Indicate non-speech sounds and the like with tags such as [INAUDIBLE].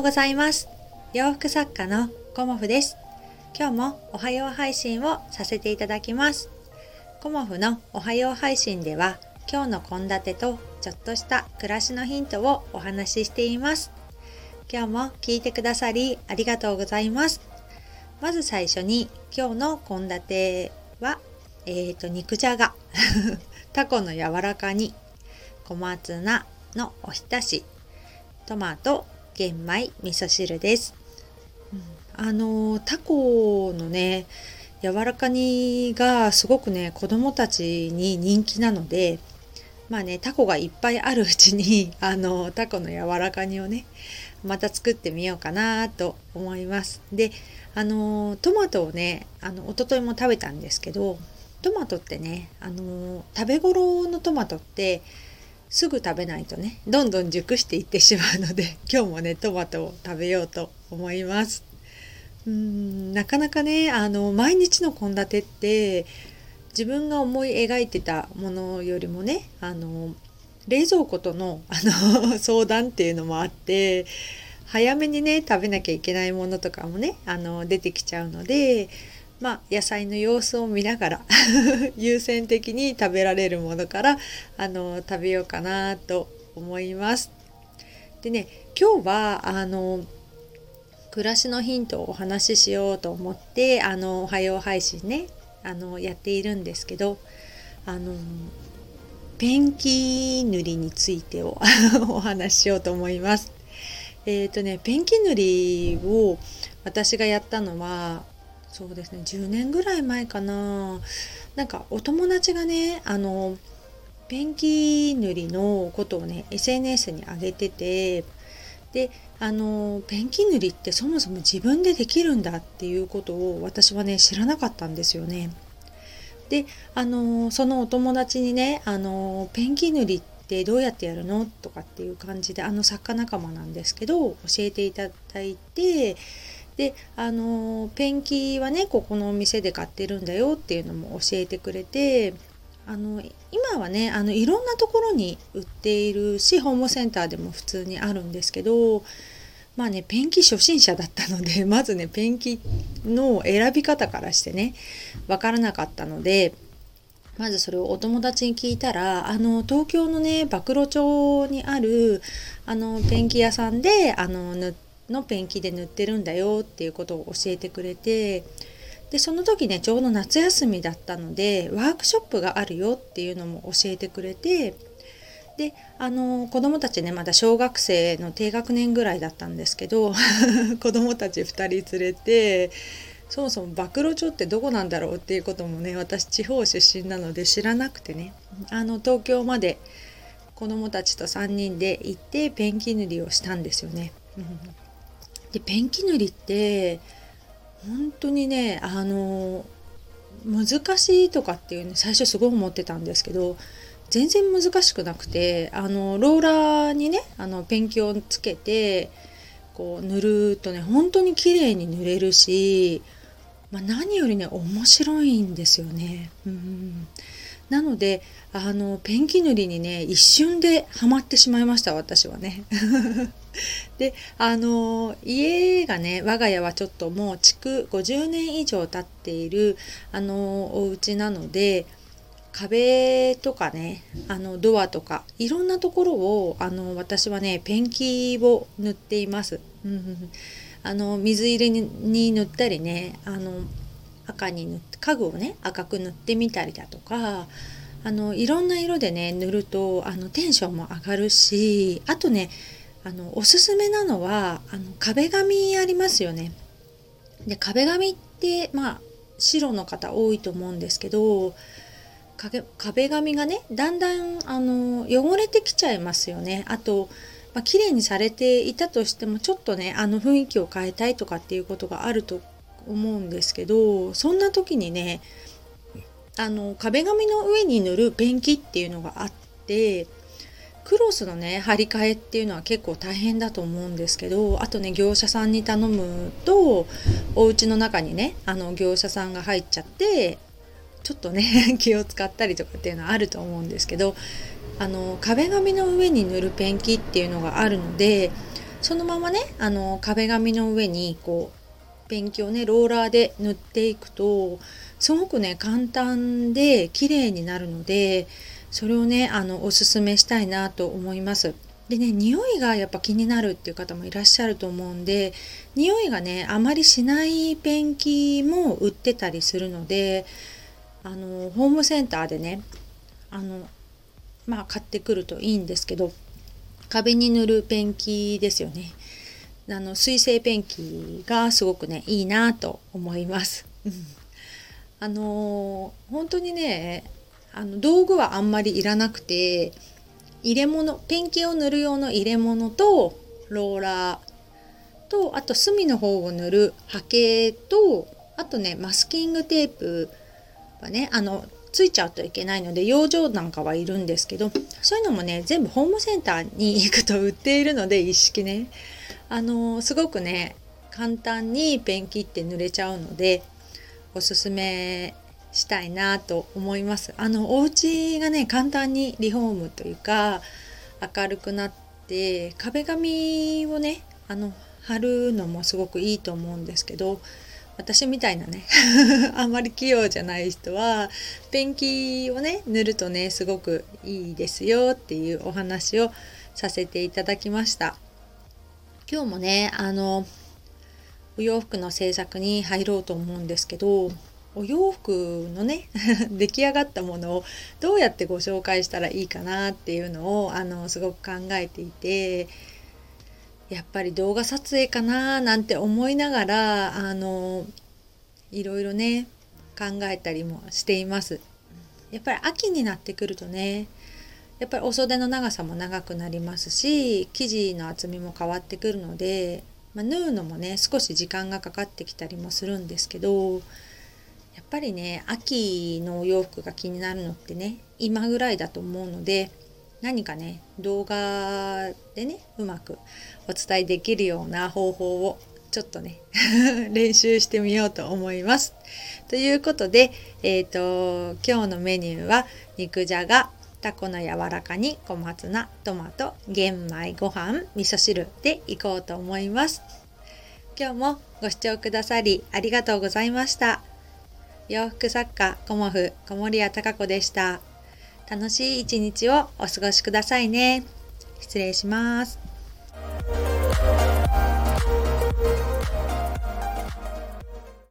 ようございます。洋服作家のコモフです。今日もおはよう配信をさせていただきます。コモフのおはよう配信では今日の献立とちょっとした暮らしのヒントをお話ししています。今日も聞いてくださりありがとうございます。まず最初に今日の献立はえーと肉じゃが。[LAUGHS] タコの柔らか煮。小松菜のおひたし。トマト玄米味噌汁です、うん、あのタコのね柔らか煮がすごくね子供たちに人気なのでまあねタコがいっぱいあるうちに [LAUGHS] あのタコの柔らか煮をねまた作ってみようかなと思います。であのトマトをねあの一昨日も食べたんですけどトマトってねあの食べ頃のトマトってすぐ食べないとねどんどん熟していってしまうので [LAUGHS] 今日もねトマトを食べようと思います。うんなかなかねあの毎日の献立って自分が思い描いてたものよりもねあの冷蔵庫とのあの [LAUGHS] 相談っていうのもあって早めにね食べなきゃいけないものとかもねあの出てきちゃうのでまあ、野菜の様子を見ながら [LAUGHS] 優先的に食べられるものからあの食べようかなと思います。でね今日はあの暮らしのヒントをお話ししようと思ってあのおはよう配信ねあのやっているんですけどあのペンキ塗りについてを [LAUGHS] お話ししようと思います。えっ、ー、とねペンキ塗りを私がやったのはそうですね。10年ぐらい前かな。なんかお友達がねあのペンキ塗りのことをね SNS に上げててであのペンキ塗りってそもそも自分でできるんだっていうことを私はね知らなかったんですよね。であのそのお友達にねあのペンキ塗りってどうやってやるの？とかっていう感じであの作家仲間なんですけど教えていただいてであのペンキはねここのお店で買ってるんだよっていうのも教えてくれてあの今はねあのいろんなところに売っているしホームセンターでも普通にあるんですけどまあねペンキ初心者だったので [LAUGHS] まずねペンキの選び方からしてね分からなかったのでまずそれをお友達に聞いたらあの東京のね暴露町にあるあのペンキ屋さんであの塗ってのペンキで塗ってるんだよっていうことを教えてくれてでその時ねちょうど夏休みだったのでワークショップがあるよっていうのも教えてくれてであの子供たちねまだ小学生の低学年ぐらいだったんですけど [LAUGHS] 子供たち2人連れてそもそも暴露町ってどこなんだろうっていうこともね私地方出身なので知らなくてねあの東京まで子供たちと3人で行ってペンキ塗りをしたんですよね。でペンキ塗りって本当にねあの難しいとかっていうね最初すごい思ってたんですけど全然難しくなくてあのローラーにねあのペンキをつけてこう塗るとね本当に綺麗に塗れるし、まあ、何よりね面白いんですよね。うんなのであのペンキ塗りにね一瞬でハマってしまいました私はね。[LAUGHS] であの家がね我が家はちょっともう築50年以上経っているあのお家なので壁とかねあのドアとかいろんなところをあの私はねペンキを塗っています。あの水入れに塗ったりねあの赤に塗って家具をね赤く塗ってみたりだとかあのいろんな色でね塗るとあのテンションも上がるしあとねあのおすすめなのはあの壁紙ありますよね。で壁紙ってまあ白の方多いと思うんですけど壁紙がねだんだんあの汚れてきちゃいますよね。あとまあ、綺麗にされていたとしてもちょっとねあの雰囲気を変えたいとかっていうことがあると思うんですけどそんな時にねあの壁紙の上に塗るペンキっていうのがあってクロスのね張り替えっていうのは結構大変だと思うんですけどあとね業者さんに頼むとお家の中にねあの業者さんが入っちゃってちょっとね [LAUGHS] 気を使ったりとかっていうのはあると思うんですけどあの壁紙の上に塗るペンキっていうのがあるのでそのままねあの壁紙の上にこうペンキをねローラーで塗っていくとすごくね簡単で綺麗になるのでそれをねあのおすすめしたいなと思います。でね匂いがやっぱ気になるっていう方もいらっしゃると思うんで匂いがねあまりしないペンキも売ってたりするのであのホームセンターでねあのまあ買ってくるといいんですけど壁に塗るペンキですよねあの水性ペンキがすごくねいいなと思います。[LAUGHS] あの本当にねあの道具はあんまりいらなくて入れ物ペンキを塗る用の入れ物とローラーとあと隅の方を塗る波形とあとねマスキングテープはねあのついちゃうといけないので養生なんかはいるんですけどそういうのもね全部ホームセンターに行くと売っているので一式ね。あのすごくね簡単にペンキって塗れちゃうのでおすすめしたいなと思います。あのお家がね簡単にリフォームというか明るくなって壁紙をねあの貼るのもすごくいいと思うんですけど私みたいなね [LAUGHS] あんまり器用じゃない人はペンキをね塗るとねすごくいいですよっていうお話をさせていただきました今日もねあのお洋服の制作に入ろうと思うんですけどお洋服のね [LAUGHS] 出来上がったものをどうやってご紹介したらいいかなっていうのをあのすごく考えていてやっぱり動画撮影かななんて思いながらあのいろいろね考えたりもしています。やっぱり秋になってくるとねやっぱりお袖の長さも長くなりますし生地の厚みも変わってくるので、まあ、縫うのもね少し時間がかかってきたりもするんですけどやっぱりね秋のお洋服が気になるのってね今ぐらいだと思うので何かね動画でねうまくお伝えできるような方法をちょっとね [LAUGHS] 練習してみようと思います。ということで、えーと、今日のメニューは肉じゃがタコの柔らかに小松菜トマト玄米ご飯味噌汁でいこうと思います。今日もご視聴くださりありがとうございました。洋服作家コモフ小森屋隆子でした。楽しい一日をお過ごしくださいね。失礼します。